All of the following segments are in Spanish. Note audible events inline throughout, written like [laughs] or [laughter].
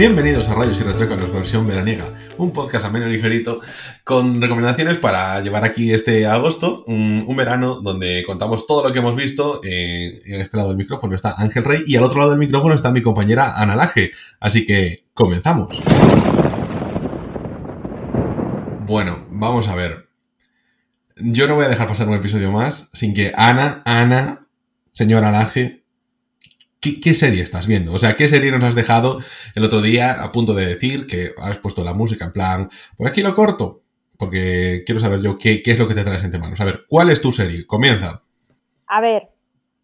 Bienvenidos a Rayos y Retrócanos versión veraniega, un podcast ameno y ligerito con recomendaciones para llevar aquí este agosto, un, verano donde contamos todo lo que hemos visto. Eh, en este lado del micrófono está Ángel Rey y al otro lado del micrófono está mi compañera Ana Laje. Así que comenzamos. Bueno, vamos a ver. Yo no voy a dejar pasar un episodio más sin que Ana, Ana, señora Laje, ¿qué, serie estás viendo? O sea, ¿qué serie nos has dejado el otro día a punto de decir que has puesto la música en plan, por aquí lo corto? Porque quiero saber yo qué, es lo que te traes entre manos. A ver, ¿cuál es tu serie? Comienza. A ver,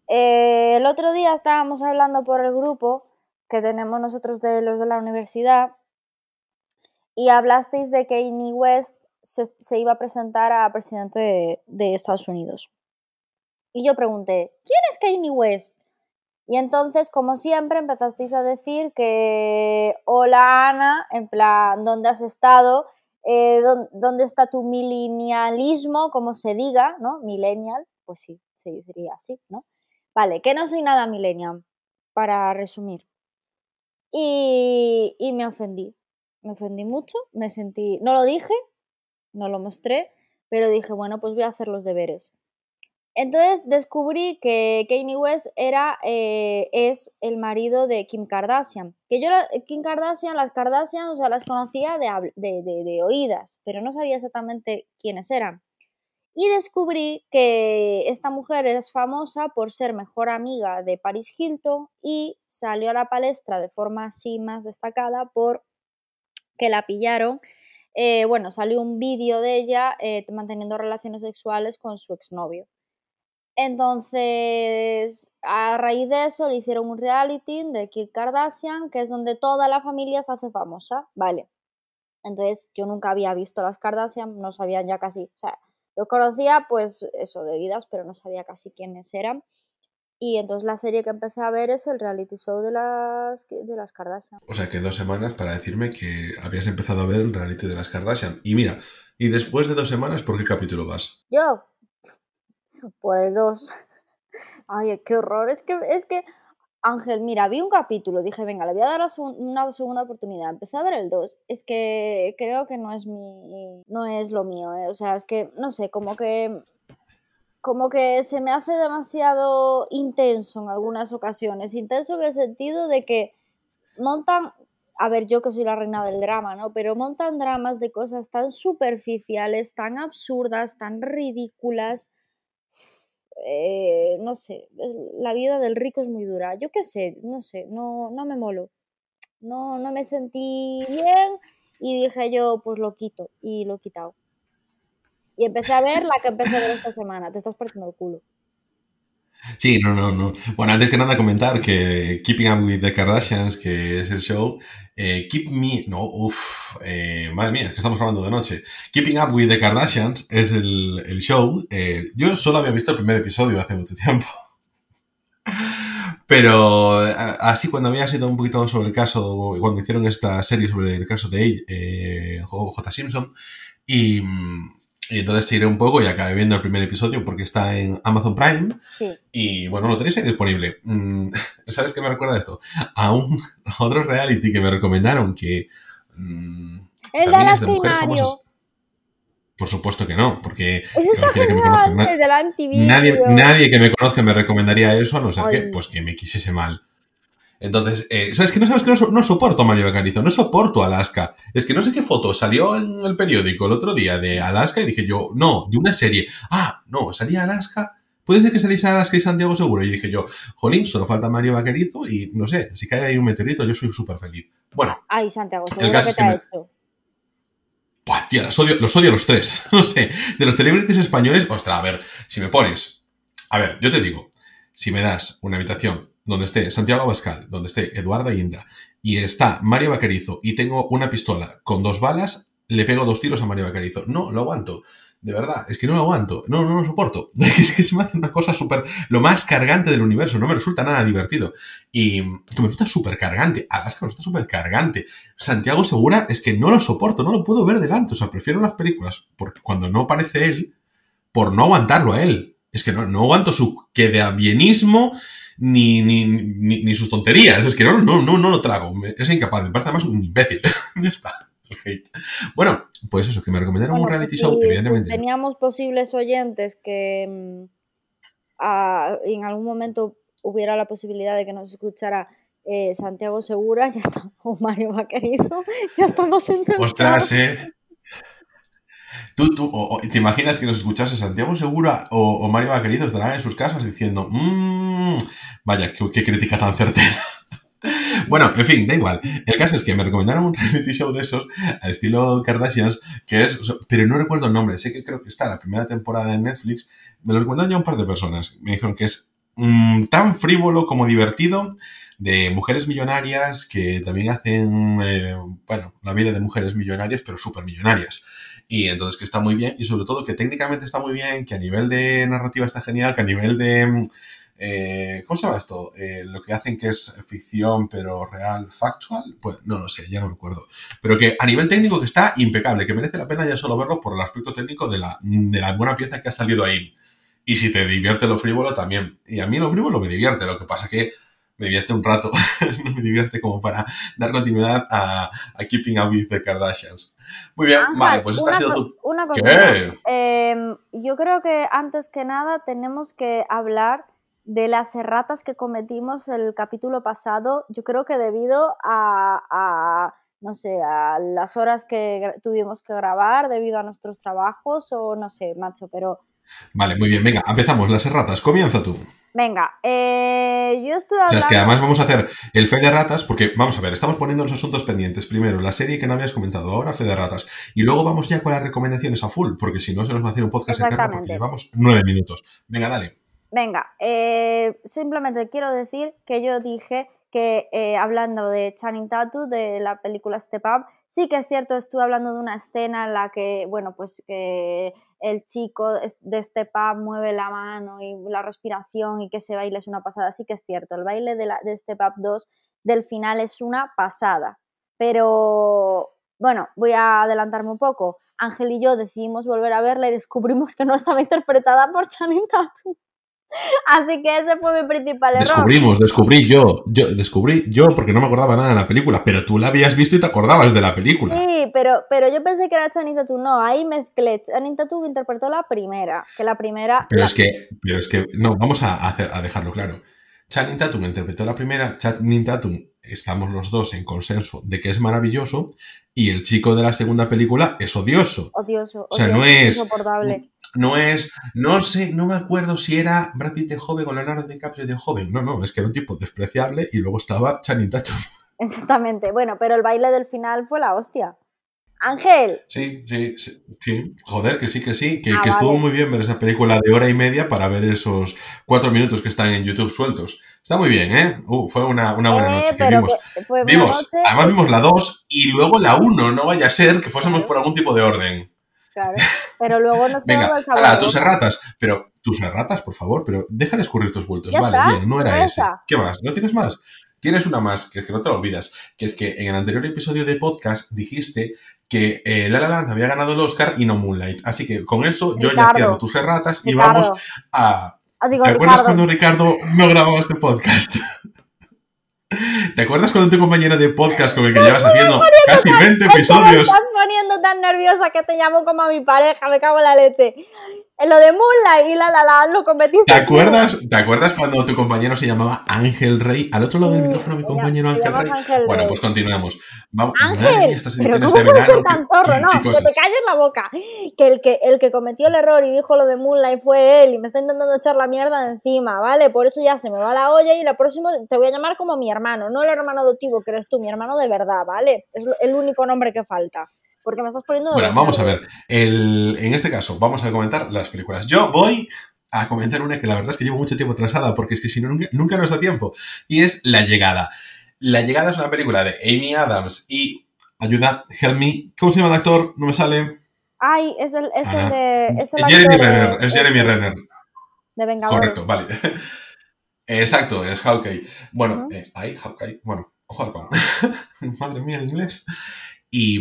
eh, el otro día estábamos hablando por el grupo que tenemos nosotros de los de la universidad y hablasteis de que Kanye West se, se iba a presentar a presidente de, de Estados Unidos. Y yo pregunté, ¿quién es Kanye West? Y entonces, como siempre, empezasteis a decir que, hola Ana, en plan, ¿dónde has estado? Eh, ¿dó- ¿Dónde está tu milenialismo? Como se diga, ¿no? Millennial, pues sí, se diría así, ¿no? Vale, que no soy nada millennial, para resumir. Y, y me ofendí, me ofendí mucho, me sentí, no lo dije, no lo mostré, pero dije, bueno, pues voy a hacer los deberes. Entonces descubrí que Kanye West era, eh, es el marido de Kim Kardashian. Que yo, Kim Kardashian, las Kardashian, o sea, las conocía de- de oídas, pero no sabía exactamente quiénes eran. Y descubrí que esta mujer es famosa por ser mejor amiga de Paris Hilton y salió a la palestra de forma así más destacada por que la pillaron. eh, bueno, salió un vídeo de ella eh, manteniendo relaciones sexuales con su exnovio. Entonces, a raíz de eso, le hicieron un reality de Kim Kardashian, que es donde toda la familia se hace famosa. Vale. Entonces, yo nunca había visto las Kardashian, no sabía ya casi, o sea, lo conocía pues eso de oídas, pero no sabía casi quiénes eran. Y entonces la serie que empecé a ver es el reality show de las, de las Kardashian. O sea, que dos semanas para decirme que habías empezado a ver el reality de las Kardashian. Y mira, y después de dos semanas, ¿por qué capítulo vas? Yo, por el 2. [laughs] Ay, qué horror. Es que, es que, Ángel, mira, vi un capítulo, dije, venga, le voy a dar una segunda oportunidad. Empecé a ver el 2. Es que creo que no es mi. no es lo mío, ¿eh? O sea, es que, no sé, como que. Como que se me hace demasiado intenso en algunas ocasiones. Intenso en el sentido de que montan. A ver, yo que soy la reina del drama, ¿no? Pero montan dramas de cosas tan superficiales, tan absurdas, tan ridículas eh, no sé, la vida del rico es muy dura. Yo qué sé, no sé, no, no me molo. No, no me sentí bien y dije yo, pues lo quito y lo he quitado. Y empecé a ver la que empecé a ver esta semana. Te estás partiendo el culo. Sí, no, no, no. Bueno, antes que nada comentar que Keeping Up with the Kardashians, que es el show, eh, Keep Me, no, uff, eh, madre mía, es que estamos hablando de noche. Keeping Up with the Kardashians es el, el show. eh, yo solo había visto el primer episodio hace mucho tiempo. Pero así cuando había sido un poquito sobre el caso, cuando hicieron esta serie sobre el caso de J. Simpson, y, mm, y entonces tiré un poco y acabé viendo el primer episodio porque está en Amazon Prime. Sí. Y bueno, lo tenéis ahí disponible. Mm, [laughs] ¿Sabes qué me recuerda esto? A un a [laughs] otro reality que me recomendaron que mm, El también es de mujeres famosas. Por supuesto que no, porque que me MTV. nadie, nadie que me conoce me recomendaría eso, a no ser que, pues, que me quisiese mal. Entonces, eh, ¿sabes qué? No sabes que no, so- no soporto a Mario Bacarizo, no soporto Alaska. Es que no sé qué foto salió en el periódico el otro día de Alaska y dije yo, no, de una serie. Ah, no, salía Alaska. Puede ser que saliese Alaska y Santiago seguro. Y dije yo, jolín, solo falta Mario Vaquerizo y no sé, si cae ahí un meteorito, yo soy súper feliz. Bueno, Ay, Santiago, El caso que es te que ha me- hecho. Buah, tía, los odio, los odio los tres. [laughs] No sé, de los celebrities españoles, ostras, a ver, si me pones. A ver, yo te digo, si me das una habitación donde esté Santiago Abascal, donde esté Eduardo Inda y está Mario Vaquerizo y tengo una pistola con dos balas, le pego dos tiros a Mario Vaquerizo. No, lo aguanto. De verdad, es que no lo aguanto. No, no lo soporto. [laughs] Es que se me hace una cosa súper. Lo más cargante del universo. No me resulta nada divertido. Y que me resulta súper cargante. Alaska me resulta súper cargante. Santiago Segura es que no lo soporto, no lo puedo ver delante. O sea, prefiero las películas porque cuando no aparece él, por no aguantarlo a él. Es que no, no aguanto su que de bienismo ni, ni, ni, ni sus tonterías. Es que no, no, no, no lo trago. Es incapaz. Me parece además un imbécil. [laughs] ya está. El hate. Bueno, pues eso, que me recomendaron un reality show, si evidentemente. teníamos posibles oyentes que mm, a- en algún momento hubiera la posibilidad de que nos escuchara eh, Santiago Segura, [laughs] ya está, o Mario Vaquerizo, ya estamos intentando. Ostras, eh. Tú, tú, o- ¿te imaginas que nos escuchase Santiago Segura o, o Mario Vaquerizo estarán en sus casas diciendo, "Mm, vaya, qué, crítica tan certera? [laughs] Bueno, en fin, da igual. El caso es que me recomendaron un reality show de esos, al estilo Kardashians, que es, pero no recuerdo el nombre, sé que creo que está la primera temporada en Netflix, me lo recomendaron ya un par de personas, me dijeron que es mm, tan frívolo como divertido, de mujeres millonarias que también hacen, eh, bueno, la vida de mujeres millonarias, pero súper millonarias. Y entonces que está muy bien, y sobre todo que técnicamente está muy bien, que a nivel de narrativa está genial, que a nivel de... mm, eh, ¿Cómo se llama esto? Eh, lo que hacen que es ficción pero real, factual. Pues no lo sé, ya no me acuerdo. Pero que a nivel técnico que está impecable, que merece la pena ya solo verlo por el aspecto técnico de la, de la buena pieza que ha salido ahí. Y si te divierte lo frívolo también. Y a mí lo frívolo me divierte, lo que pasa que me divierte un rato, [laughs] no me divierte como para dar continuidad a, a Keeping Up with the Kardashians. Muy bien, Ángel, vale, pues esta ha sido tu... Una cosa. ¿Qué? yo creo que antes que nada tenemos que hablar de las erratas que cometimos el capítulo pasado. Yo creo que debido a, a, no sé, a las horas que tuvimos que grabar, debido a nuestros trabajos o no sé, macho, pero Vale, muy bien, venga, empezamos las erratas, comienza tú. Venga, eh, yo estoy O hablando... sea, es que además vamos a hacer el fe de ratas, porque vamos a ver, estamos poniendo los asuntos pendientes. Primero, la serie que no habías comentado, ahora fe de ratas. Y luego vamos ya con las recomendaciones a full, porque si no se nos va a hacer un podcast eterno porque llevamos nueve minutos. Venga, dale. Venga, eh, simplemente quiero decir que yo dije que eh, hablando de Channing Tatum, de la película Step Up, sí que es cierto, estuve hablando de una escena en la que, bueno, pues que el chico de Step Up mueve la mano y la respiración y que ese baile es una pasada, sí que es cierto, el baile de, la, de Step Up 2 del final es una pasada, pero bueno, voy a adelantarme un poco. Ángel y yo decidimos volver a verla y descubrimos que no estaba [laughs] interpretada por Channing Tatum. Así que ese fue mi principal error. Descubrimos, descubrí yo, yo, descubrí yo porque no me acordaba nada de la película, pero tú la habías visto y te acordabas de la película. Sí, pero, pero yo pensé que era Channing Tatum. No, ahí mezclé. Channing Tatum interpretó la primera. Que la primera. Pero la- es que, pero es que, no, vamos a, hacer, a dejarlo claro. Channing Tatum interpretó la primera, Channing Tatum, estamos los dos en consenso de que es maravilloso, y el chico de la segunda película es odioso. Odioso. O sea, no es- Insoportable. No es, no sé, no me acuerdo si era Brad Pitt de joven o Leonardo DiCaprio de joven. No, no, es que era un tipo despreciable y luego estaba Channing Tatum. [laughs] Exactamente. Bueno, pero el baile del final fue la hostia. Ángel, Sí, sí, sí, sí. Joder, que sí, que sí, que, Ah, que estuvo vale. muy bien ver esa película de hora y media para ver esos cuatro minutos que están en YouTube sueltos. Está muy bien, ¿eh? Uh, fue una, una buena eh, noche que vimos. que fue una Vimos, noche- además vimos la 2 y luego la 1, no vaya a ser que fuésemos por algún tipo de orden. Claro. Pero luego nos Venga, el sabor ala, tus erratas. Pero, tus erratas, por favor, pero deja de escurrir tus bultos. Ya vale, está, bien, no era ya ese. ¿Qué más? ¿No tienes más? Tienes una más, que es que no te lo olvidas, que es que en el anterior episodio de podcast dijiste que eh, La La Land había ganado el Oscar y no Moonlight. Así que con eso yo ya cierro tus erratas y vamos a... Ah, digo, ¿Te acuerdas Ricardo. cuando Ricardo no grababa este podcast? ¿Te acuerdas cuando tu compañero de podcast con el que llevas haciendo casi 20 Es que me episodios? estás poniendo tan nerviosa que te llamo como a mi pareja, me cago en la leche. En lo de Moonlight y la la la lo cometiste. ¿Te acuerdas, ¿Te acuerdas cuando tu compañero se llamaba Ángel Rey? Al otro lado del micrófono, mi compañero Ángel Rey. Ángel Bueno, Rey. pues continuamos. Vamos, Ángel, estas pero ¿cómo de verano. tan qué- No, que te calles la boca. Que el que, el que cometió el error y dijo lo de Moonlight fue él y me está intentando echar la mierda de encima, ¿vale? Por eso ya se me va la olla y la próxima te voy a llamar como mi hermano, no el hermano adoptivo que eres tú, mi hermano de verdad, ¿vale? Es el único nombre que falta. Porque me estás poniendo... Bueno, vamos a ver. El- en este caso, vamos a comentar las películas. Yo voy a comentar una que la verdad es que llevo mucho tiempo atrasada porque es que si no, nunca, nunca nos da tiempo. Y es La Llegada. La Llegada es una película de Amy Adams y. Ayuda, help me. ¿Cómo se llama el actor? No me sale. Ay, es el, es el de... Es el Jeremy de- Renner. Es Jeremy Renner. De Vengadores. Correcto, vale. [laughs] Exacto, es Hawkeye. Bueno, Ujú. eh, ahí, Hawkeye. Bueno, ojo al. [laughs] Madre mía, el inglés. Y,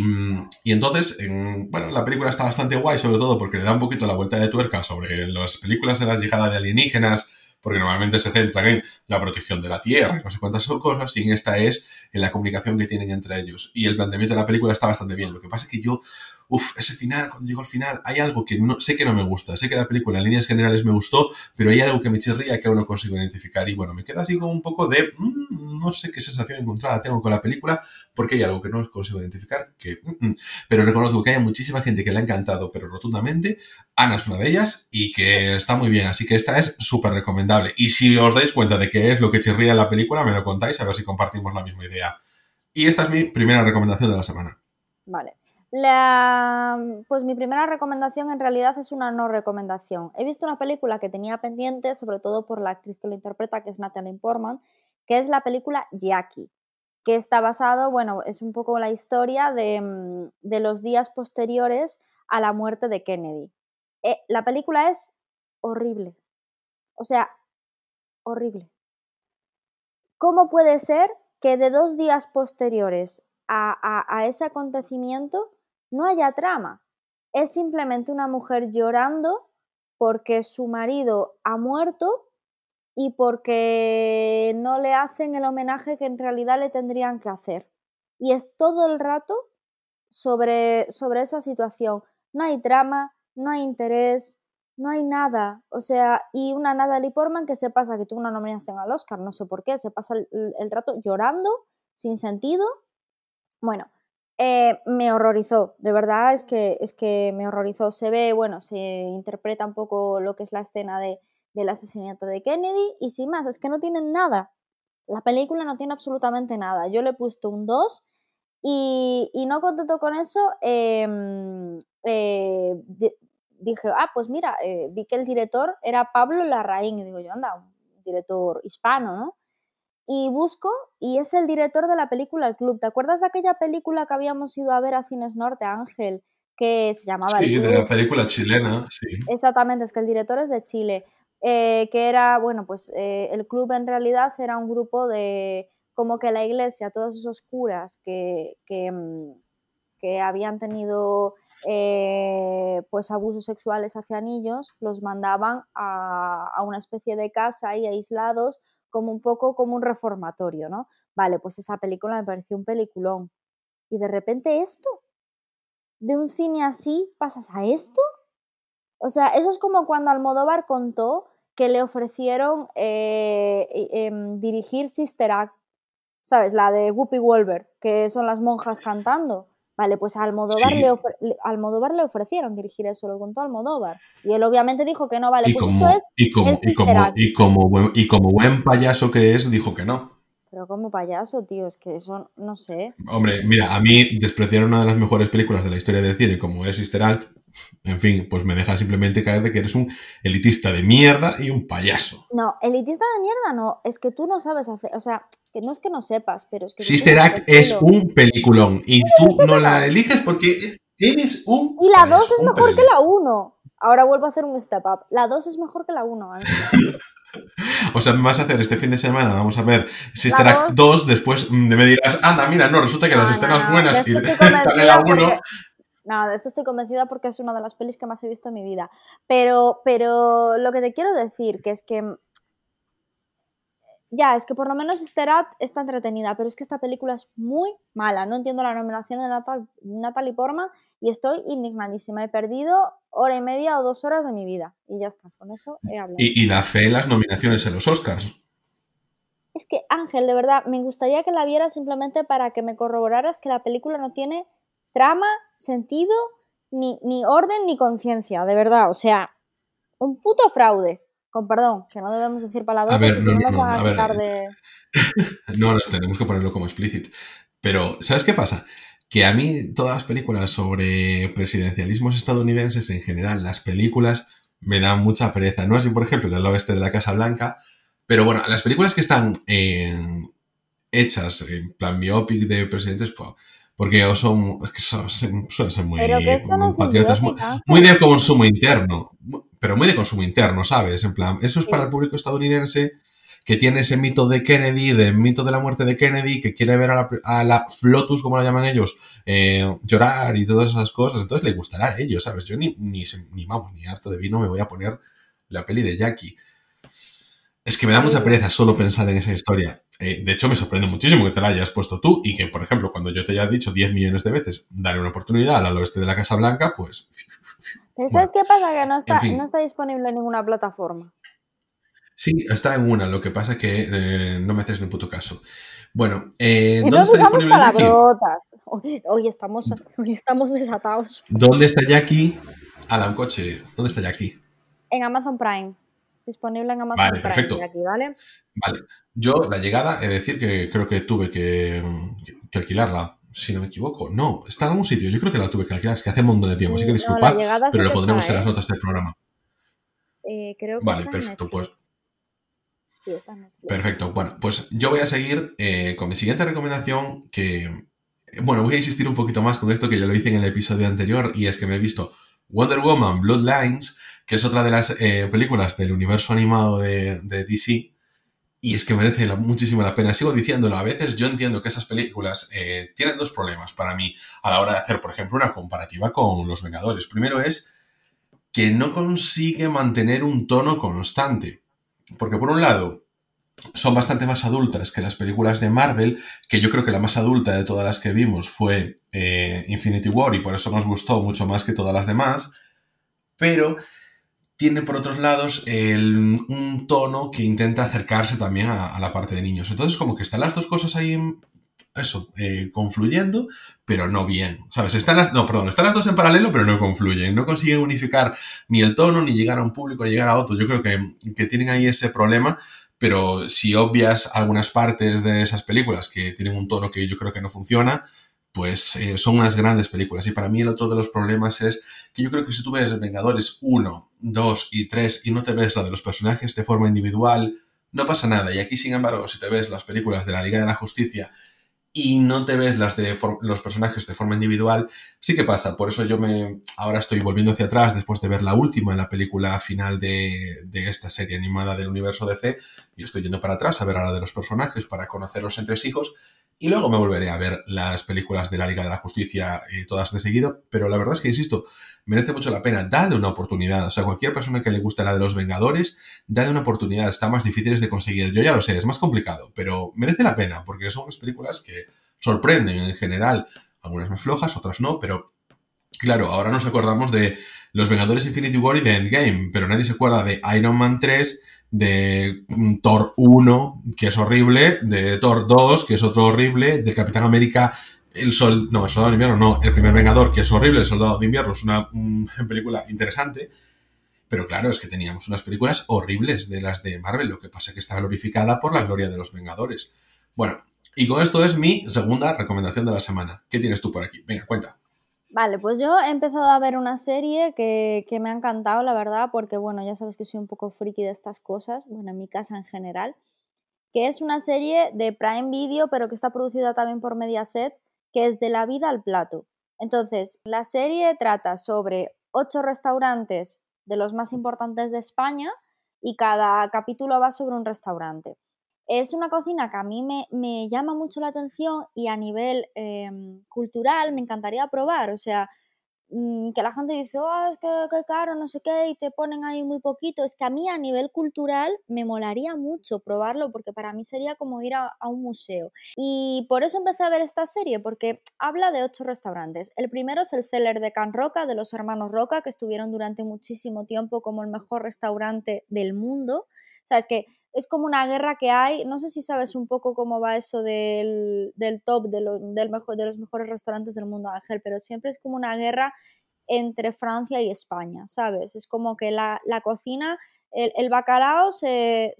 y entonces, en- bueno, la película está bastante guay, sobre todo porque le da un poquito la vuelta de tuerca sobre las películas de la llegada de alienígenas, porque normalmente se centran en la protección de la tierra, no sé cuántas son cosas, y en esta es en la comunicación que tienen entre ellos. Y el planteamiento de la película está bastante bien. Lo que pasa es que yo Uf, ese final, cuando llegó al final, hay algo que no, sé que no me gusta. Sé que la película en líneas generales me gustó, pero hay algo que me chirría que aún no consigo identificar. Y bueno, me queda así como un poco de. Mm, no sé qué sensación encontrada tengo con la película, porque hay algo que no consigo identificar. Que, mm, mm. pero reconozco que hay muchísima gente que le ha encantado, pero rotundamente. Ana es una de ellas y que está muy bien. Así que esta es súper recomendable. Y si os dais cuenta de qué es lo que chirría en la película, me lo contáis a ver si compartimos la misma idea. Y esta es mi primera recomendación de la semana. Vale. La, pues mi primera recomendación en realidad es una no recomendación. He visto una película que tenía pendiente, sobre todo por la actriz que lo interpreta, que es Natalie Portman, que es la película Jackie, que está basado, bueno, es un poco la historia de, mm, de los días posteriores a la muerte de Kennedy. Eh, la película es horrible. O sea, horrible. ¿Cómo puede ser que de dos días posteriores a, ese acontecimiento no haya trama. Es simplemente una mujer llorando porque su marido ha muerto y porque no le hacen el homenaje que en realidad le tendrían que hacer. Y es todo el rato sobre, sobre esa situación. No hay trama, no hay interés, no hay nada. O sea, y una Natalie Portman que se pasa, que tuvo una nominación al Oscar, no sé por qué, se pasa el rato llorando, sin sentido. Bueno, eh, me horrorizó, de verdad es que, es que me horrorizó. Se ve, bueno, se interpreta un poco lo que es la escena de, del asesinato de Kennedy y sin más, es que no tienen nada. La película no tiene absolutamente nada. Yo le he puesto un 2 y, no contento con eso, em, eh, dije, ah, pues mira, eh, vi que el director era Pablo Larraín y digo yo, anda, un director hispano, ¿no? Y busco y es el director de la película El Club. ¿Te acuerdas de aquella película que habíamos ido a ver a Cines Norte, Ángel, que se llamaba Sí, de la película chilena, sí. Exactamente, es que el director es de Chile, eh, que era, bueno, pues eh, el club en realidad era un grupo de, como que la iglesia, todos esos curas que, que, mm, habían tenido eh, pues abusos sexuales hacia niños, los mandaban a, a una especie de casa ahí aislados como un poco como un reformatorio, ¿no? Vale, pues esa película me pareció un peliculón. Y de repente esto, de un cine así, pasas a esto. O sea, eso es como cuando Almodóvar contó que le ofrecieron eh, em, dirigir Sister Act, ¿sabes? La de Whoopi Wolver, que son las monjas cantando. Vale, pues a Almodóvar, le, Almodóvar le ofrecieron dirigir eso, lo contó Almodóvar. Y él obviamente dijo que no, vale, y pues como, esto es y como, y como, y como, buen, y como buen payaso que es, dijo que no. Pero como payaso, tío, es que eso, no sé. Hombre, mira, a mí despreciar una de las mejores películas de la historia del cine como es Sister Act, en fin, pues me deja simplemente caer de que eres un elitista de mierda y un payaso. No, elitista de mierda no, es que tú no sabes hacer, o sea, que no es que no sepas, pero es que... Sister Act es un peliculón y tú no la eliges porque eres un... Y la 2 es mejor que la 1. Ahora vuelvo a hacer un step up. La 2 es mejor que la 1. [laughs] o sea, me vas a hacer este fin de semana, vamos a ver Sister Act 2, después me dirás, anda, mira, no, resulta que las escenas buenas y [laughs] están en la 1 Nada, de esto estoy convencida porque es una de las pelis que más he visto en mi vida. Pero, pero lo que te quiero decir, que es que. Ya, es que por lo menos Esterat está entretenida, pero es que esta película es muy mala. No entiendo la nominación de Natal, Natalie Portman y estoy indignadísima. He perdido hora y media o dos horas de mi vida. Y ya está, con eso he hablado. Y, y la fe en las nominaciones en los Oscars. Es que, Ángel, de verdad, me gustaría que la vieras simplemente para que me corroboraras que la película no tiene trama, sentido, ni, ni orden ni conciencia, de verdad. O sea, un puto fraude. Con perdón, que no debemos decir palabras. A ver, no, no, no, a ver. De... [laughs] no, nos tenemos que ponerlo como explícito. Pero, ¿sabes qué pasa? Que a mí todas las películas sobre presidencialismos estadounidenses en general, las películas me dan mucha pereza. No así, por ejemplo, el oeste de la Casa Blanca, pero bueno, las películas que están en, hechas en plan biopic de presidentes, pues porque son, son, suelen ser muy, patriotas, muy, de consumo interno, pero muy de consumo interno, ¿sabes? En plan, eso es para el público estadounidense que tiene ese mito de Kennedy, del mito de la muerte de Kennedy, que quiere ver a la, a la Flotus, como la llaman ellos, eh, llorar y todas esas cosas, entonces le gustará a ellos, ¿sabes? Yo ni, ni, ni, vamos, ni harto de vino me voy a poner la peli de Jackie. Es que me da mucha pereza solo pensar en esa historia. Eh, de hecho, me sorprende muchísimo que te la hayas puesto tú y que, por ejemplo, cuando yo te haya dicho 10 millones de veces, darle una oportunidad al oeste de la Casa Blanca, pues... ¿Sabes qué pasa? Que no está, no está disponible en ninguna plataforma. Sí, está en una, lo que pasa es que eh, no me haces ni puto caso. Bueno, eh, ¿dónde está disponible Jackie? Hoy, estamos, [laughs] hoy estamos desatados. ¿Dónde está Jackie? A un coche. ¿Dónde está Jackie? En Amazon Prime. Disponible en Amazon vale, perfecto. Prime. ¿vale? Vale. Yo, la llegada, he de decir que creo que tuve que, alquilarla, si no me equivoco. No, está en algún sitio. Yo creo que la tuve que alquilar, es que hace un montón de tiempo, así que disculpad, pero lo pondremos en las ¿eh? notas del programa. Eh, creo que vale, perfecto, pues Perfecto. Bueno, pues yo voy a seguir eh, con mi siguiente recomendación que... Bueno, voy a insistir un poquito más con esto que ya lo hice en el episodio anterior y es que me he visto Wonder Woman Bloodlines, que es otra de las eh, películas del universo animado de, DC y es que merece muchísimo la pena. Sigo diciéndolo, a veces yo entiendo que esas películas eh, tienen dos problemas para mí a la hora de hacer, por ejemplo, una comparativa con Los Vengadores. Primero es que no consigue mantener un tono constante. Porque por un lado, son bastante más adultas que las películas de Marvel, que yo creo que la más adulta de todas las que vimos fue eh, Infinity War y por eso nos gustó mucho más que todas las demás, pero tiene por otros lados un tono que intenta acercarse también a, la parte de niños. Entonces como que están las dos cosas ahí eso, eh, confluyendo, pero no bien. ¿Sabes? Están las, no, perdón, están las dos en paralelo, pero no confluyen. No consiguen unificar ni el tono, ni llegar a un público, ni llegar a otro. Yo creo que, que tienen ahí ese problema, pero si obvias algunas partes de esas películas que tienen un tono que yo creo que no funciona, pues eh, son unas grandes películas. Y para mí el otro de los problemas es que yo creo que si tú ves Vengadores 1, 2 y 3 y no te ves la de los personajes de forma individual, no pasa nada. Y aquí, sin embargo, si te ves las películas de la Liga de la Justicia y no te ves las de los personajes de forma individual, sí que pasa. Por eso yo me ahora estoy volviendo hacia atrás después de ver la última, la película final de, de esta serie animada del universo DC, y estoy yendo para atrás a ver a la de los personajes para conocer los entresijos y luego me volveré a ver las películas de la Liga de la Justicia eh, todas de seguido, pero la verdad es que, insisto, merece mucho la pena, dale una oportunidad. O sea, cualquier persona que le guste la de los Vengadores, dale una oportunidad, está más difíciles de conseguir. Yo ya lo sé, es más complicado, pero merece la pena, porque son unas películas que sorprenden en general, algunas más flojas, otras no, pero claro, ahora nos acordamos de Los Vengadores Infinity War y de Endgame, pero nadie se acuerda de Iron Man 3 de mm, Thor 1, que es horrible, de Thor 2, que es otro horrible, de Capitán América, el sol, no, el soldado de invierno, no, el primer Vengador, que es horrible, el soldado de invierno es una [laughs] película interesante, pero claro, es que teníamos unas películas horribles de las de Marvel, lo que pasa es que está glorificada por la gloria de los Vengadores. Bueno, y con esto es mi segunda recomendación de la semana. ¿Qué tienes tú por aquí? Venga, cuenta. Vale, pues yo he empezado a ver una serie que, me ha encantado, la verdad, porque bueno, ya sabes que soy un poco friki de estas cosas, bueno, en mi casa en general, que es una serie de Prime Video, pero que está producida también por Mediaset, que es de la vida al plato. Entonces, la serie trata sobre ocho restaurantes de los más importantes de España y cada capítulo va sobre un restaurante. Es una cocina que a mí me, llama mucho la atención y a nivel em, cultural me encantaría probar. O sea, mm, que la gente dice, oh, es que, caro, no sé qué, y te ponen ahí muy poquito. Es que a mí a nivel cultural me molaría mucho probarlo porque para mí sería como ir a, a un museo. Y por eso empecé a ver esta serie, porque habla de ocho restaurantes. El primero es el Celler de Can Roca, de los hermanos Roca, que estuvieron durante muchísimo tiempo como el mejor restaurante del mundo. O sea, es que es como una guerra que hay, no sé si sabes un poco cómo va eso del, top de, del mejor, de los mejores restaurantes del mundo, Ángel, pero siempre es como una guerra entre Francia y España, ¿sabes? Es como que la, cocina, el, bacalao se,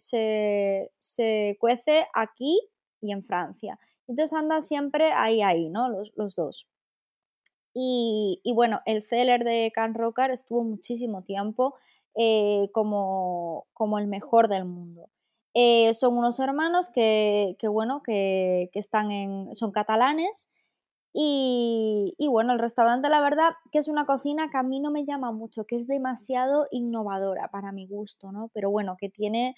cuece aquí y en Francia. Entonces anda siempre ahí, ahí, ¿no? Los, dos. Y, bueno, el Celler de Can Rocar estuvo muchísimo tiempo eh, como el mejor del mundo. Eh, son unos hermanos que, bueno, que, están en, son catalanes y, bueno, el restaurante la verdad que es una cocina que a mí no me llama mucho, que es demasiado innovadora para mi gusto, ¿no? Pero bueno, que tiene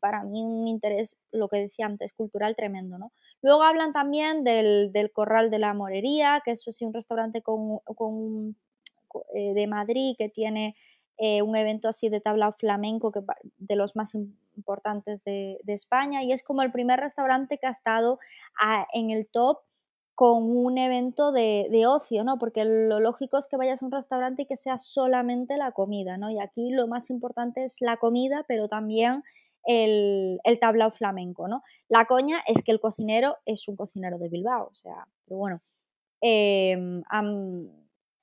para mí un interés, lo que decía antes, cultural tremendo, ¿no? Luego hablan también del, Corral de la Morería, que es un restaurante con, eh, de Madrid que tiene eh, un evento así de tablao flamenco que de los más importantes de, España y es como el primer restaurante que ha estado en el top con un evento de, ocio, ¿no? Porque lo lógico es que vayas a un restaurante y que sea solamente la comida, ¿no? Y aquí lo más importante es la comida, pero también el, el tablao flamenco, ¿no? La coña es que el cocinero es un cocinero de Bilbao, o sea, pero bueno. Em,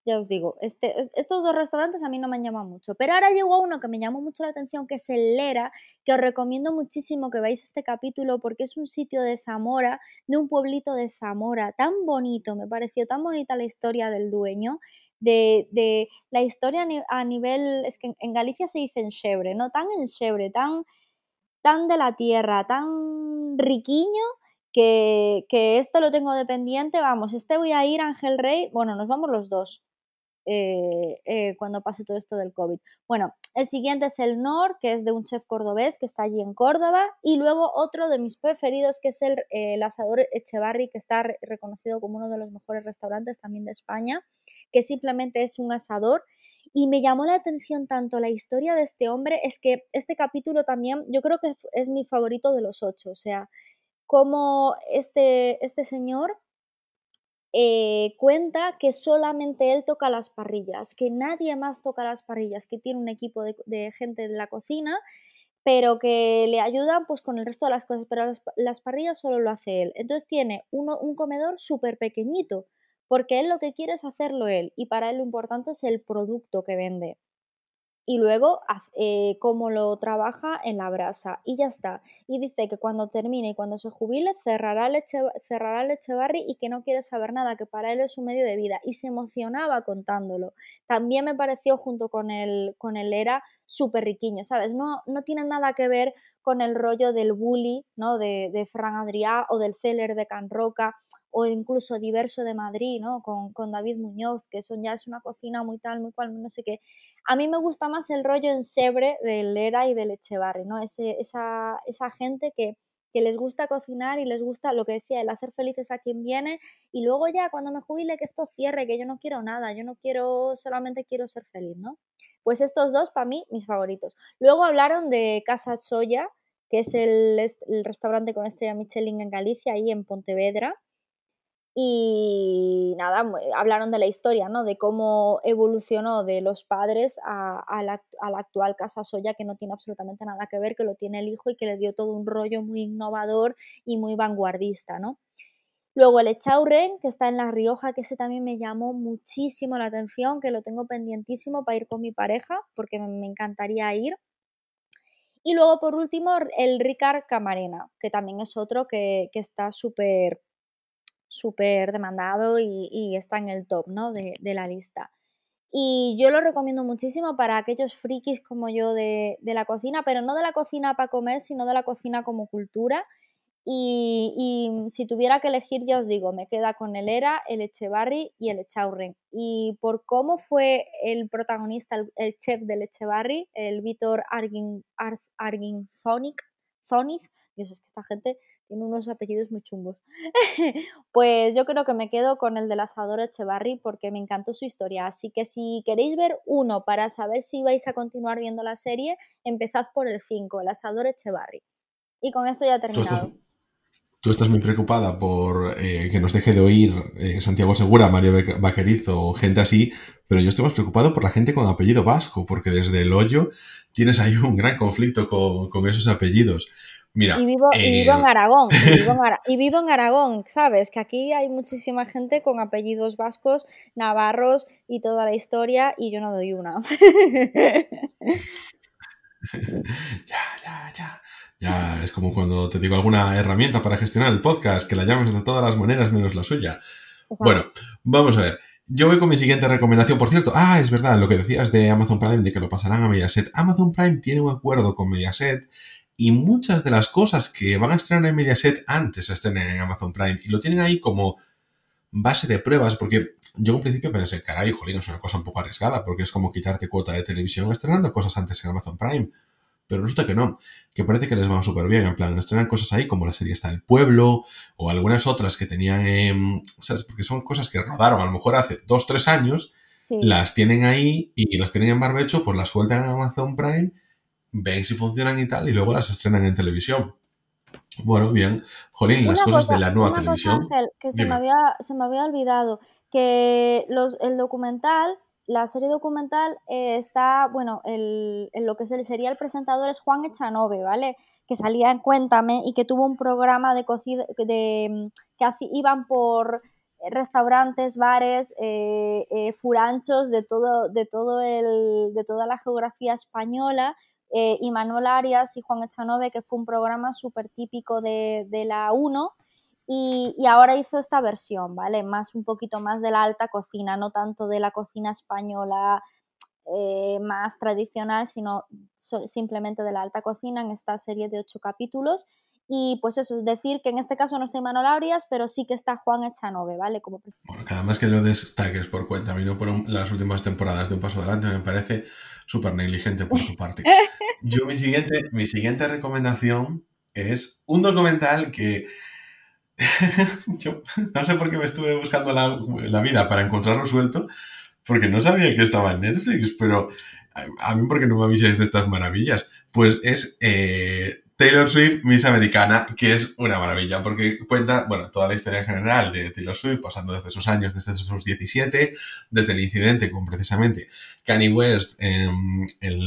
ya os digo, este, estos dos restaurantes a mí no me han llamado mucho, pero ahora llegó uno que me llamó mucho la atención, que es el Lera, que os recomiendo muchísimo que veáis este capítulo porque es un sitio de Zamora, de un pueblito de Zamora, tan bonito, me pareció tan bonita la historia del dueño, de, la historia a nivel, es que en Galicia se dice enxebre, ¿no? Tan enxebre, tan, tan de la tierra, tan riquiño, que, que, este lo tengo dependiente, vamos, este voy a ir Ángel Rey, bueno, nos vamos los dos, eh, eh, cuando pase todo esto del COVID. Bueno, el siguiente es el Nor, que es de un chef cordobés que está allí en Córdoba, y luego otro de mis preferidos, que es el, asador Echevarri, que está reconocido como uno de los mejores restaurantes también de España, que simplemente es un asador. Y me llamó la atención tanto la historia de este hombre, es que este capítulo también, yo creo que es mi favorito de los ocho, o sea, como este, este señor eh, cuenta que solamente él toca las parrillas, que nadie más toca las parrillas, que tiene un equipo de, gente de la cocina, pero que le ayudan pues con el resto de las cosas, pero las, parrillas solo lo hace él. Entonces tiene un comedor súper pequeñito, porque él lo que quiere es hacerlo él, y para él lo importante es el producto que vende y luego eh, cómo lo trabaja en la brasa y ya está. Y dice que cuando termine y cuando se jubile cerrará el, cerrará el Echevarri y que no quiere saber nada, que para él es un medio de vida y se emocionaba contándolo. También me pareció junto con el, con el Era súper riquiño, ¿sabes? No, no tiene nada que ver con el rollo del bully, ¿no? De, de Fran Adrià o del Celler de Can Roca o incluso Diverso de Madrid, ¿no? Con, con David Muñoz, que son ya es una cocina muy tal, muy cual, no sé qué. A mí me gusta más el rollo en Sebre del Lera y del Echevarri, ¿no? Ese, esa, esa gente que, que les gusta cocinar y les gusta lo que decía, el hacer felices a quien viene y luego ya cuando me jubile que esto cierre, que yo no quiero nada, yo no quiero, solamente quiero ser feliz, ¿no? Pues estos dos para mí, mis favoritos. Luego hablaron de Casa Soya, que es el, el restaurante con estrella Michelin en Galicia, ahí en Pontevedra, y nada, hablaron de la historia, ¿no? De cómo evolucionó de los padres a, la, actual Casa Soya, que no tiene absolutamente nada que ver, que lo tiene el hijo y que le dio todo un rollo muy innovador y muy vanguardista, ¿no? Luego el Echaurren, que está en La Rioja, que ese también me llamó muchísimo la atención, que lo tengo pendientísimo para ir con mi pareja, porque me, encantaría ir. Y luego, por último, el Ricard Camarena, que también es otro que, que está súper súper demandado y, está en el top ¿no? de, la lista. Y yo lo recomiendo muchísimo para aquellos frikis como yo de, la cocina, pero no de la cocina para comer, sino de la cocina como cultura. Y, si tuviera que elegir, ya os digo, me queda con el Era, el Echevarri y el Echaurren. Y por cómo fue el protagonista, el, chef del Echevarri, el Víctor Argin, Argin Zonic, Dios, es que esta gente tiene unos apellidos muy chungos. [laughs] pues yo creo que me quedo con el del asador Echevarri porque me encantó su historia. Así que si queréis ver uno para saber si vais a continuar viendo la serie, empezad por el 5, el asador Echevarri. Y con esto ya he terminado. Tú estás, muy preocupada por eh, que nos deje de oír eh, Santiago Segura, Mario Vaquerizo o gente así, pero yo estoy más preocupado por la gente con apellido vasco, porque desde el hoyo tienes ahí un gran conflicto con, con esos apellidos. Mira, y vivo, en eh, Aragón, [laughs] y vivo en, Aragón, ¿sabes? Que aquí hay muchísima gente con apellidos vascos, navarros y toda la historia, y yo no doy una. [laughs] ya, ya, ya. Ya, es como cuando te digo alguna herramienta para gestionar el podcast, que la llames de todas las maneras menos la suya. Bueno, vamos a ver. Yo voy con mi siguiente recomendación. Por cierto, ah, es verdad, lo que decías de Amazon Prime, de que lo pasarán a Mediaset. Amazon Prime tiene un acuerdo con Mediaset y muchas de las cosas que van a estrenar en Mediaset antes se estrenen en Amazon Prime y lo tienen ahí como base de pruebas porque yo en principio pensé, caray, jolín, es una cosa un poco arriesgada porque es como quitarte cuota de televisión estrenando cosas antes en Amazon Prime. Pero resulta que no, que parece que les va súper bien. En plan, estrenan cosas ahí como la serie está el pueblo o algunas otras que tenían, ¿sabes? Porque son cosas que rodaron a lo mejor hace dos, tres años, las tienen ahí y las tienen en barbecho, pues las sueltan en Amazon Prime ven si funcionan y tal, y luego las estrenan en televisión. Bueno, bien. Jolín, las cosas de la nueva televisión. que se me, había, se me había olvidado, que los, el documental, la serie documental eh, está, bueno, el, lo que sería el presentador es Juan Echanove, ¿vale? Que salía en Cuéntame y que tuvo un programa de cocina, de, que iban por restaurantes, bares, eh, eh, furanchos de todo, de todo el, de toda la geografía española eh, y Manuel Arias y Juan Echanove, que fue un programa súper típico de, la 1. Y, ahora hizo esta versión, ¿vale? Más un poquito más de la alta cocina, no tanto de la cocina española eh, más tradicional, sino simplemente de la alta cocina en esta serie de ocho capítulos. Y pues eso, es decir que en este caso no está Manuel Arias, pero sí que está Juan Echanove, ¿vale? Como... Cada vez que lo destaques por cuenta, a mí no por las últimas temporadas de Un Paso Adelante, me parece súper negligente por tu parte. [laughs] Yo mi siguiente, mi siguiente recomendación es un documental que [laughs] yo no sé por qué me estuve buscando la, vida para encontrarlo suelto, porque no sabía que estaba en Netflix, pero a, mí porque no me avisáis de estas maravillas. Pues es eh, Taylor Swift, Miss Americana, que es una maravilla, porque cuenta, bueno, toda la historia en general de Taylor Swift, pasando desde sus años, desde sus 17, desde el incidente con precisamente Kanye West,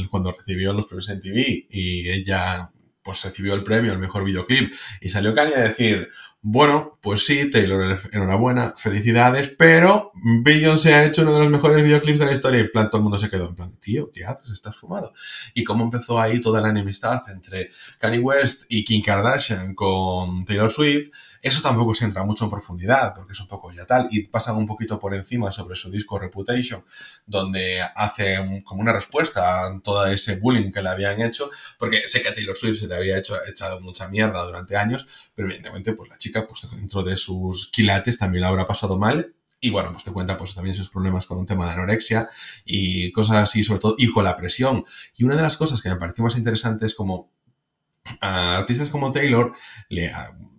cuando recibió los premios en TV y ella pues recibió el premio al mejor videoclip. Y salió Kanye a decir, bueno, pues sí, Taylor, enhorabuena, felicidades, pero Beyoncé ha hecho uno de los mejores videoclips de la historia y en plan todo el mundo se quedó en plan, tío, ¿qué haces? Estás fumado. Y cómo empezó ahí toda la enemistad entre Kanye West y Kim Kardashian con Taylor Swift eso tampoco se entra mucho en profundidad, porque es un poco ya tal, y pasan un poquito por encima sobre su disco Reputation, donde hace como una respuesta a todo ese bullying que le habían hecho, porque sé que a Taylor Swift se le había hecho, echado mucha mierda durante años, pero evidentemente pues la chica pues dentro de sus quilates también la habrá pasado mal y bueno, pues te cuenta pues también sus problemas con un tema de anorexia y cosas así, sobre todo, y con la presión. Y una de las cosas que me pareció más interesante es como a artistas como Taylor le,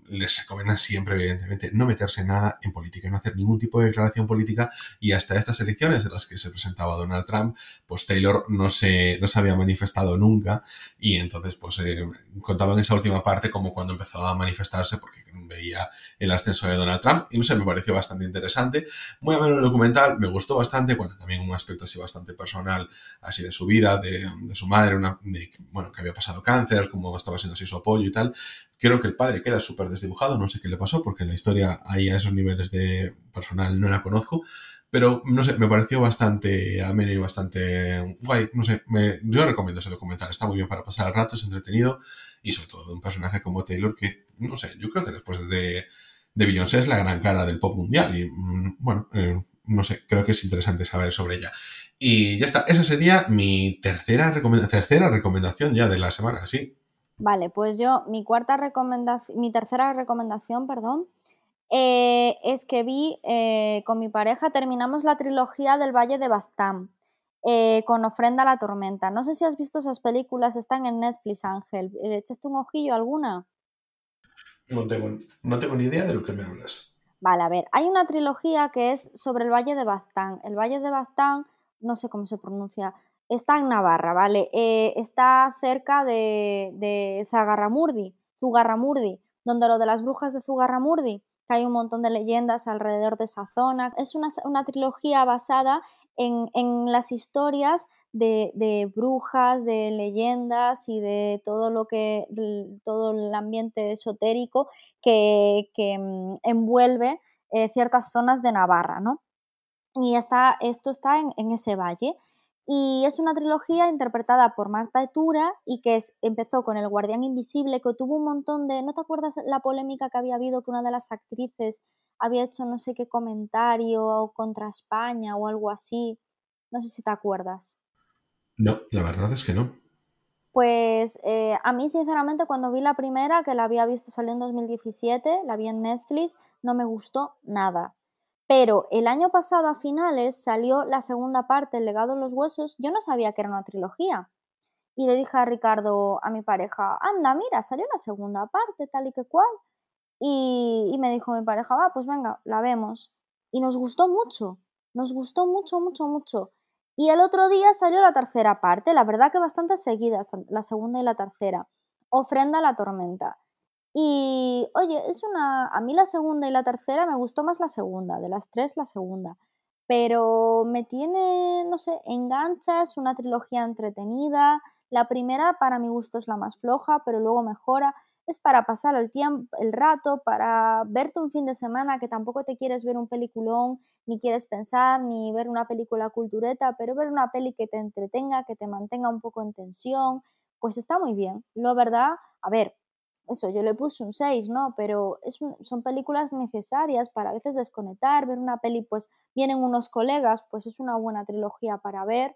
les recomiendan siempre, evidentemente, no meterse nada en política, no hacer ningún tipo de declaración política y hasta estas elecciones en las que se presentaba Donald Trump, pues Taylor no se, no se había manifestado nunca y entonces pues eh, contaban esa última parte como cuando empezó a manifestarse porque veía el ascenso de Donald Trump y no sé, me pareció bastante interesante. Muy a menos el documental, me gustó bastante, cuando también un aspecto así bastante personal, así de su vida, de, su madre, una, bueno, que había pasado cáncer, cómo estaba siendo así su apoyo y tal. Creo que el padre queda súper desdibujado, no sé qué le pasó, porque la historia ahí a esos niveles de personal no la conozco, pero no sé, me pareció bastante ameno y bastante guay, no sé, yo recomiendo ese documental, está muy bien para pasar el rato, es entretenido y sobre todo de un personaje como Taylor que, no sé, yo creo que después de, de Beyoncé es la gran cara del pop mundial y mm, bueno, eh, no sé, creo que es interesante saber sobre ella. Y ya está, esa sería mi tercera, tercera recomendación ya de la semana, sí. Vale, pues yo, mi cuarta recomendación, mi tercera recomendación, perdón, eh, es que vi eh, con mi pareja, terminamos la trilogía del Valle de Baztán, eh, con Ofrenda a la Tormenta. No sé si has visto esas películas, están en Netflix, Ángel. ¿Echaste un ojillo alguna? No tengo, no tengo ni idea de lo que me hablas. Vale, a ver, hay una trilogía que es sobre el Valle de Baztán. El Valle de Baztán, no sé cómo se pronuncia, está en Navarra, ¿vale? Eh, está cerca de, de Zagarramurdi, Zugarramurdi, donde lo de las brujas de Zugarramurdi, que hay un montón de leyendas alrededor de esa zona. Es una, trilogía basada en, las historias de, brujas, de leyendas y de todo lo que, todo el ambiente esotérico que, mm, envuelve eh, ciertas zonas de Navarra, ¿no? Y está, esto está en ese valle. Y es una trilogía interpretada por Marta Etura y que es, empezó con El Guardián Invisible, que tuvo un montón de... ¿No te acuerdas la polémica que había habido que una de las actrices había hecho no sé qué comentario contra España o algo así? No sé si te acuerdas. No, la verdad es que no. Pues eh, a mí, sinceramente, cuando vi la primera, que la había visto salir en 2017, la vi en Netflix, no me gustó nada. Pero el año pasado, a finales, salió la segunda parte, El legado de los huesos. Yo no sabía que era una trilogía. Y le dije a Ricardo, a mi pareja, anda, mira, salió la segunda parte, tal y que cual. Y, me dijo mi pareja, va, pues venga, la vemos. Y nos gustó mucho, nos gustó mucho, mucho, mucho. Y el otro día salió la tercera parte, la verdad que bastante seguidas, la segunda y la tercera. Ofrenda a la tormenta. Y oye, es una. A mí la segunda y la tercera me gustó más la segunda, de las tres la segunda. Pero me tiene, no sé, engancha, es una trilogía entretenida. La primera, para mi gusto, es la más floja, pero luego mejora. Es para pasar el tiempo, el rato, para verte un fin de semana que tampoco te quieres ver un peliculón, ni quieres pensar, ni ver una película cultureta, pero ver una peli que te entretenga, que te mantenga un poco en tensión, pues está muy bien. Lo verdad, a ver, eso, yo le puse un 6, ¿no? Pero es son películas necesarias para a veces desconectar, ver una peli, pues vienen unos colegas, pues es una buena trilogía para ver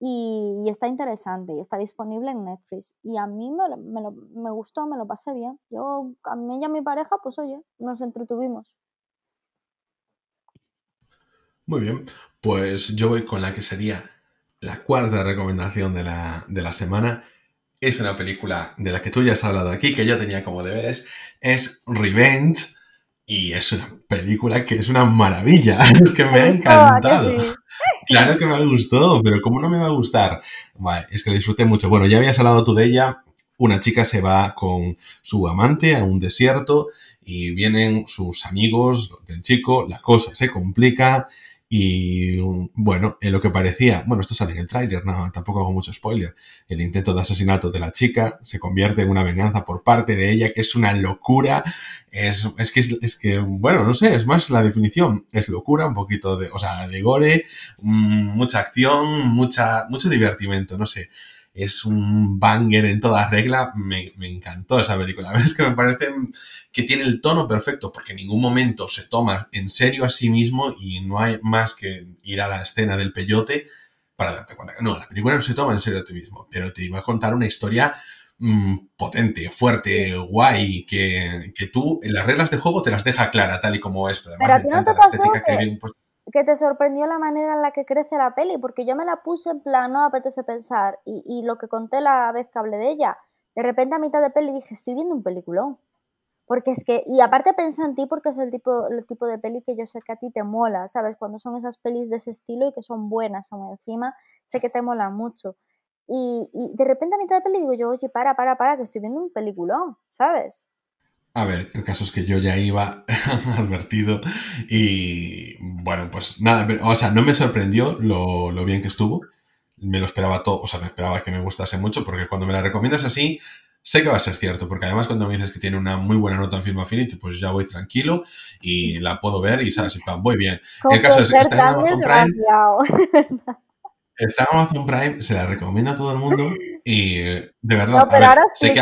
y, está interesante y está disponible en Netflix. Y a mí me, me, me, gustó, me lo pasé bien. Yo, a mí y a mi pareja, pues oye, nos entretuvimos. Muy bien, pues yo voy con la que sería la cuarta recomendación de la, de la semana es una película de la que tú ya has hablado aquí, que yo tenía como deberes, es Revenge. Y es una película que es una maravilla. [laughs] Es que me ha encantado. [laughs] Claro que me gustó, pero ¿cómo no me va a gustar? es que la disfruté mucho. Bueno, ya habías hablado tú de ella. Una chica se va con su amante a un desierto y vienen sus amigos del chico, la cosa se complica y bueno, en lo que parecía, bueno, esto sale en el tráiler, no, tampoco hago mucho spoiler. El intento de asesinato de la chica se convierte en una venganza por parte de ella, que es una locura. Es, es que, es, que, bueno, no sé, es más la definición. Es locura, un poquito de, o sea, de gore, mm, mucha acción, mucha, mucho divertimento, no sé es un banger en toda regla. Me, encantó esa película. La [laughs] verdad es que me parece que tiene el tono perfecto porque en ningún momento se toma en serio a sí mismo y no hay más que ir a la escena del peyote para darte cuenta que no, la película no se toma en serio a ti mismo, pero te iba a contar una historia mm, potente, fuerte, guay, que, que, tú en las reglas de juego te las deja clara tal y como es. Pero además me encanta la estética que, que que te sorprendió la manera en la que crece la peli, porque yo me la puse en plan, no apetece pensar, y, y, lo que conté la vez que hablé de ella, de repente a mitad de peli dije, estoy viendo un peliculón. Porque es que, y aparte pensé en ti porque es el tipo, el tipo de peli que yo sé que a ti te mola, ¿sabes? Cuando son esas pelis de ese estilo y que son buenas aún encima, sé que te mola mucho. Y, y de repente a mitad de peli digo yo, oye, para, para, para, que estoy viendo un peliculón, ¿sabes? A ver, el caso es que yo ya iba [laughs] advertido y bueno, pues nada, o sea, no me sorprendió lo, lo, bien que estuvo. Me lo esperaba todo, o sea, me esperaba que me gustase mucho porque cuando me la recomiendas así, sé que va a ser cierto, porque además cuando me dices que tiene una muy buena nota en Film Affinity, pues ya voy tranquilo y la puedo ver y sabes, voy bien. El caso es que está en Amazon Prime. [laughs] Está en Amazon Prime, se la recomiendo a todo el mundo y de verdad, no, ahora sé que...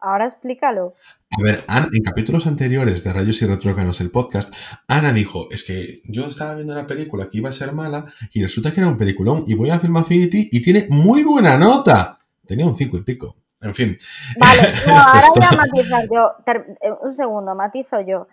Ahora explícalo. A ver, en capítulos anteriores de Rayos y Retrócanos, el podcast, Ana dijo, es que yo estaba viendo una película que iba a ser mala y resulta que era un peliculón y voy a Film Affinity y tiene muy buena nota. Tenía un cinco y pico. En fin. Vale, [laughs] ahora voy a matizar yo. Eh, un segundo, matizo yo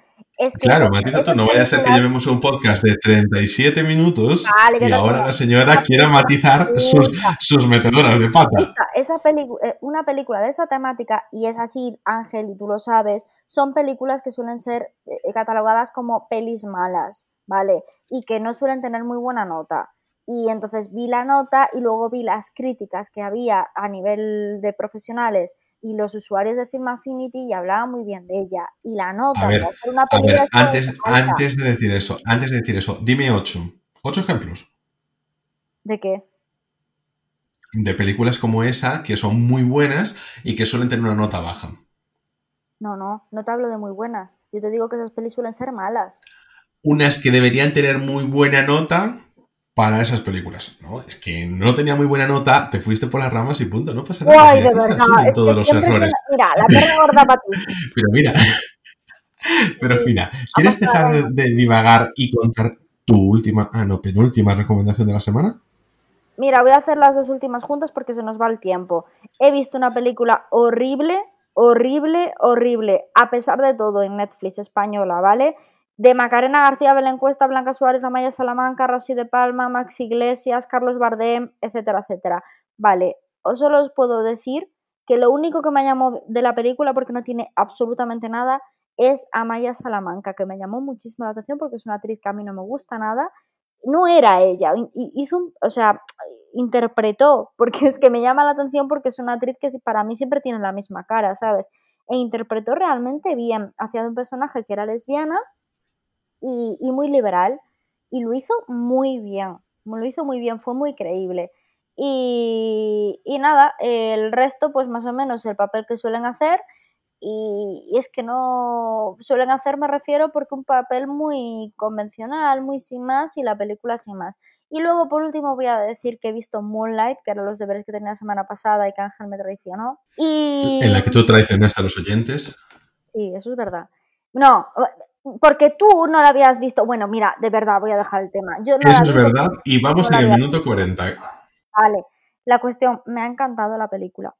claro, Matita, tú no vaya a ser que llevemos un podcast de 37 minutos y ahora la señora quiera matizar sus, sus, metedoras de pata. Esa eh, una película de esa temática, y es así, Ángel, y tú lo sabes, son películas que suelen ser eh, catalogadas como pelis malas, ¿vale? Y que no suelen tener muy buena nota. Y entonces vi la nota y luego vi las críticas que había a nivel de profesionales y los usuarios de Film Affinity ya hablaban muy bien de ella. Y la nota a ver, una película antes, antes de decir eso, antes de decir eso, dime ocho. ¿Ocho ejemplos? ¿De qué? De películas como esa que son muy buenas y que suelen tener una nota baja. No, no, no te hablo de muy buenas. Yo te digo que esas pelis suelen ser malas. Unas que deberían tener muy buena nota para esas películas. ¿no? Es que no tenía muy buena nota, te fuiste por las ramas y punto, no pasa nada. Ay, de verdad, todos los errores. Mira, la perra gorda para ti. [laughs] Pero mira, [laughs] pero mira, ¿quieres dejar de, divagar y contar tu última, ah, no, penúltima recomendación de la semana? Mira, voy a hacer las dos últimas juntas porque se nos va el tiempo. He visto una película horrible, horrible, horrible, a pesar de todo, en Netflix española, ¿vale? De Macarena García, Belén Cuesta, Blanca Suárez, Amaya Salamanca, Rosy de Palma, Max Iglesias, Carlos Bardem, etcétera, etcétera. Vale, os solo os puedo decir que lo único que me llamó de la película, porque no tiene absolutamente nada, es Amaya Salamanca, que me llamó muchísimo la atención porque es una actriz que a mí no me gusta nada no era ella, hizo un, o sea, interpretó, porque es que me llama la atención porque es una actriz que para mí siempre tiene la misma cara, ¿sabes? E interpretó realmente bien, hacía un personaje que era lesbiana y, y muy liberal, y lo hizo muy bien, lo hizo muy bien, fue muy creíble. Y, y, nada, el resto, pues más o menos el papel que suelen hacer. Y, es que no suelen hacer, me refiero, porque un papel muy convencional, muy sin más, y la película sin más. Y luego, por último, voy a decir que he visto Moonlight, que eran los deberes que tenía la semana pasada y que Ángel me traicionó. Y... En la que tú traicionaste a los oyentes. Sí, eso es verdad. No, porque tú no la habías visto. Bueno, mira, de verdad, voy a dejar el tema. Yo eso es verdad, y vamos en el minuto 40. Vale, la cuestión, me ha encantado la película.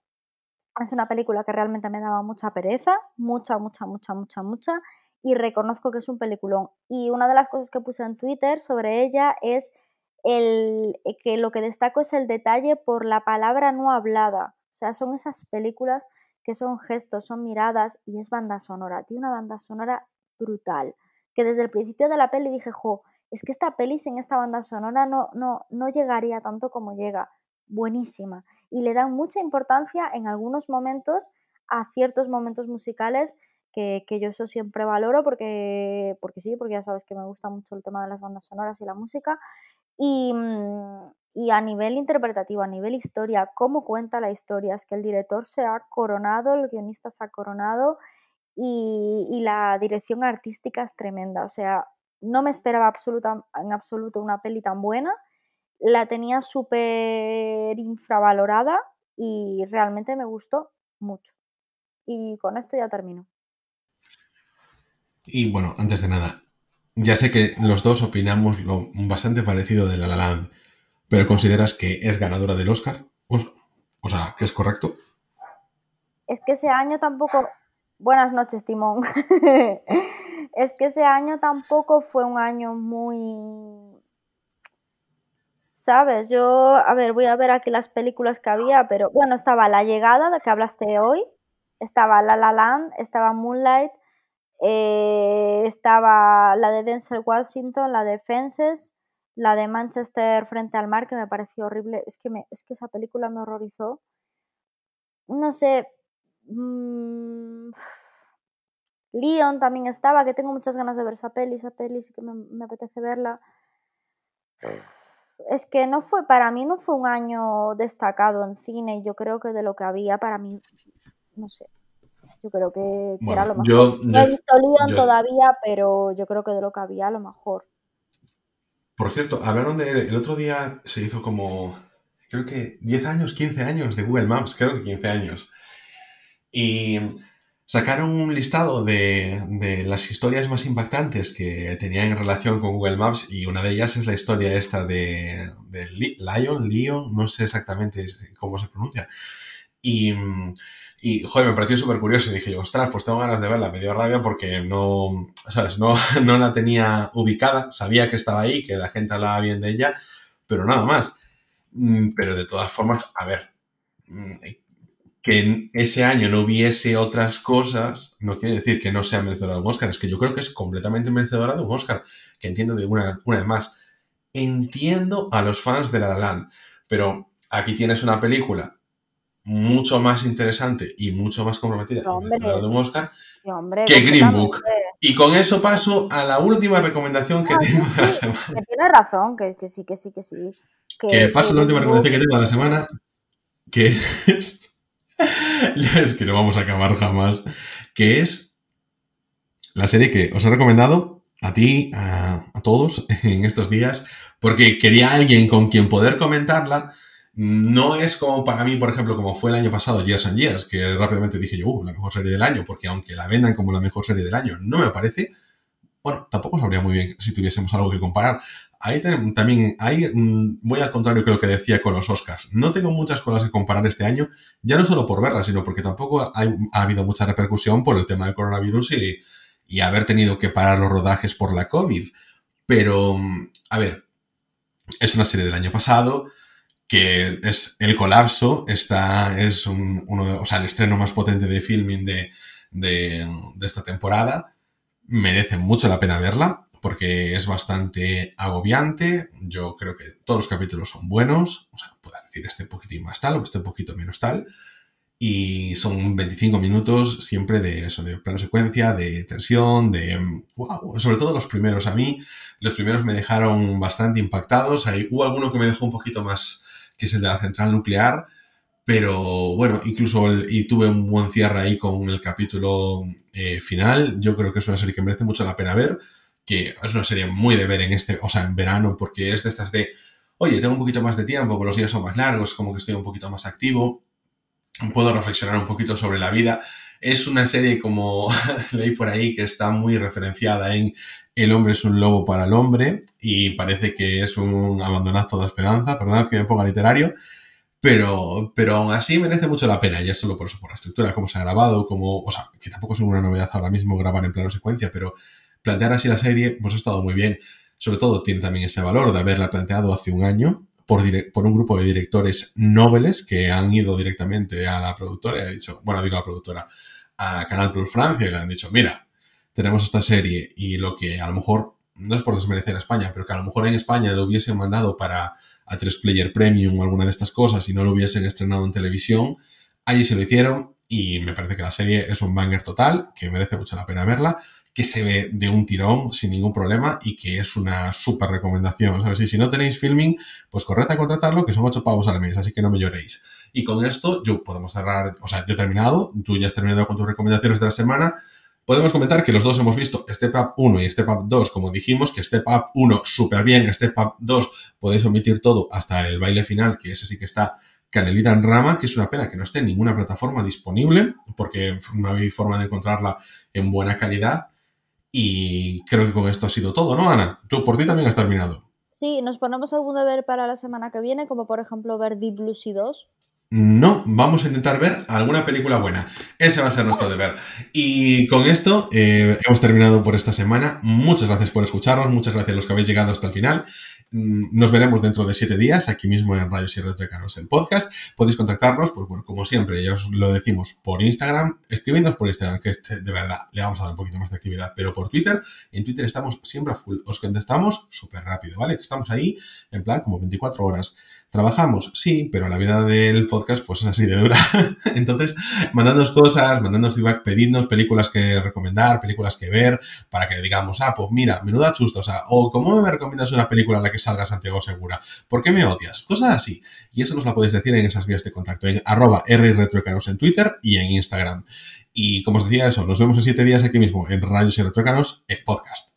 Es una película que realmente me daba mucha pereza, mucha, mucha, mucha, mucha, mucha, y reconozco que es un peliculón. Y una de las cosas que puse en Twitter sobre ella es el, que lo que destaco es el detalle por la palabra no hablada. O sea, son esas películas que son gestos, son miradas y es banda sonora. Tiene una banda sonora brutal. Que desde el principio de la peli dije, jo, es que esta peli sin esta banda sonora no, no, no llegaría tanto como llega. Buenísima. Y le dan mucha importancia en algunos momentos a ciertos momentos musicales que, que, yo eso siempre valoro porque, porque sí, porque ya sabes que me gusta mucho el tema de las bandas sonoras y la música. Y, mm, y a nivel interpretativo, a nivel historia, cómo cuenta la historia, es que el director se ha coronado, el guionista se ha coronado y, y la dirección artística es tremenda. O sea, no me esperaba absoluta, en absoluto una peli tan buena, la tenía súper infravalorada y realmente me gustó mucho. Y con esto ya termino. Y bueno, antes de nada, ya sé que los dos opinamos lo bastante parecido de La La Land, pero ¿consideras que es ganadora del Oscar? O, sea, que es correcto. Es que ese año tampoco... Buenas noches, Timón. [laughs] es que ese año tampoco fue un año muy... ¿Sabes? Yo, a ver, voy a ver aquí las películas que había, pero bueno, estaba La Llegada, de que hablaste hoy, estaba La La Land, estaba Moonlight, eh, estaba la de Denzel Washington, la de Fences, la de Manchester frente al mar, que me pareció horrible. Es que, me, es que esa película me horrorizó. No sé. Mmm, [sighs] Leon también estaba, que tengo muchas ganas de ver esa peli. Esa peli sí que me, me apetece verla. [sighs] Es que no fue, para mí no fue un año destacado en cine. Yo creo que de lo que había, para mí, no sé, yo creo que, era lo mejor. no he visto Leon todavía, pero yo creo que de lo que había, a lo mejor. Por cierto, hablaron de. El otro día se hizo como. Creo que 10 años, 15 años de Google Maps, creo que 15 años. Y sacaron un listado de, de, las historias más impactantes que tenían en relación con Google Maps y una de ellas es la historia esta de, de Lion, Leon, no sé exactamente cómo se pronuncia. Y y, joder, me pareció súper curioso y dije ostras, pues tengo ganas de verla. Me dio rabia porque no, ¿sabes? No, [laughs] no la tenía ubicada. Sabía que estaba ahí, que la gente hablaba bien de ella, pero nada más. Mm, pero de todas formas, a ver, mm, que ese año no hubiese otras cosas, no quiere decir que no sea merecedora de un Oscar. Es que yo creo que es completamente merecedora de un Oscar. Que entiendo de una, una vez más. Entiendo a los fans de La La Land, pero aquí tienes una película mucho más interesante y mucho más comprometida de un Oscar que Green Book. Y con eso paso a la última recomendación que tengo de la semana. Que tiene razón, que, sí, que sí, que sí. Que, paso a la última recomendación que tengo de la semana, que es... [laughs] es que no vamos a acabar jamás, que es la serie que os he recomendado a ti, a, a todos [laughs] en estos días, porque quería alguien con quien poder comentarla, no es como para mí, por ejemplo, como fue el año pasado Years and Years, que rápidamente dije yo, uh, la mejor serie del año, porque aunque la vendan como la mejor serie del año, no me parece. Bueno, tampoco sabría muy bien si tuviésemos algo que comparar. Ahí también, ahí mm, voy al contrario que lo que decía con los Oscars. No tengo muchas cosas que comparar este año, ya no solo por verlas, sino porque tampoco ha habido mucha repercusión por el tema del coronavirus y, y haber tenido que parar los rodajes por la COVID. Pero, mm, a ver, es una serie del año pasado, que es El Colapso, está, es uno de, o sea, el estreno más potente de filming de, de, esta temporada. Merece mucho la pena verla, porque es bastante agobiante. Yo creo que todos los capítulos son buenos. O sea, puedes decir este poquitín más tal o este poquito menos tal. Y son 25 minutos siempre de eso, de plano secuencia, de tensión, de... Wow, sobre todo los primeros. A mí, los primeros me dejaron bastante impactados. Hay, hubo alguno que me dejó un poquito más, que es el de la central nuclear. Pero bueno, incluso y tuve un buen cierre ahí con el capítulo eh, final. Yo creo que es una serie que merece mucho la pena ver que es una serie muy de ver en este, o sea, en verano, porque es de estas de, oye, tengo un poquito más de tiempo, pero los días son más largos, como que estoy un poquito más activo, puedo reflexionar un poquito sobre la vida. Es una serie, como [laughs] leí por ahí, que está muy referenciada en El hombre es un lobo para el hombre y parece que es un abandonar toda esperanza, perdón que me ponga literario, pero, pero aún así merece mucho la pena, ya solo por eso, por la estructura, cómo se ha grabado, como, o sea, que tampoco es una novedad ahora mismo grabar en plano secuencia, pero plantear así la serie, pues ha estado muy bien. Sobre todo tiene también ese valor de haberla planteado hace un año por, por un grupo de directores nobles que han ido directamente a la productora y ha dicho, bueno, digo a la productora, a Canal Plus Francia y le han dicho, mira, tenemos esta serie y lo que a lo mejor, no es por desmerecer a España, pero que a lo mejor en España lo hubiesen mandado para a 3 Player Premium o alguna de estas cosas y no lo hubiesen estrenado en televisión, allí se lo hicieron y me parece que la serie es un banger total, que merece mucho la pena verla que se ve de un tirón sin ningún problema y que es una súper recomendación. ¿sabes? Y si no tenéis filming, pues corred a contratarlo, que son ocho pavos al mes, así que no me lloréis. Y con esto, yo podemos cerrar, o sea, yo he terminado, tú ya has terminado con tus recomendaciones de la semana. Podemos comentar que los dos hemos visto Step Up 1 y Step Up 2, como dijimos, que Step Up 1 súper bien, Step Up 2 podéis omitir todo hasta el baile final, que ese sí que está Canelita en Rama, que es una pena que no esté en ninguna plataforma disponible, porque no hay forma de encontrarla en buena calidad. Y creo que con esto ha sido todo, ¿no, Ana? Tú por ti también has terminado. Sí, ¿nos ponemos algún deber para la semana que viene? Como por ejemplo ver Deep Blue Sea 2. No, vamos a intentar ver alguna película buena. Ese va a ser nuestro deber. Y con esto eh, hemos terminado por esta semana. Muchas gracias por escucharnos, muchas gracias a los que habéis llegado hasta el final. Mm, nos veremos dentro de siete días, aquí mismo en Rayos y Retrecanos, el podcast. Podéis contactarnos, pues bueno, como siempre, ya os lo decimos por Instagram, escribiéndonos por Instagram, que este, de verdad le vamos a dar un poquito más de actividad, pero por Twitter, en Twitter estamos siempre a full. Os contestamos súper rápido, ¿vale? Que estamos ahí en plan como 24 horas. ¿Trabajamos? Sí, pero la vida del podcast pues es así de dura. [laughs] Entonces, mandadnos cosas, mandadnos feedback, pedidnos películas que recomendar, películas que ver, para que digamos, ah, pues mira, menuda chusta, o sea, o ¿cómo me recomiendas una película en la que salga Santiago Segura? ¿Por qué me odias? Cosas así. Y eso nos la podéis decir en esas vías de contacto, en arroba rretrocanos en Twitter y en Instagram. Y como os decía eso, nos vemos en siete días aquí mismo en Rayos y Retrócanos, el podcast.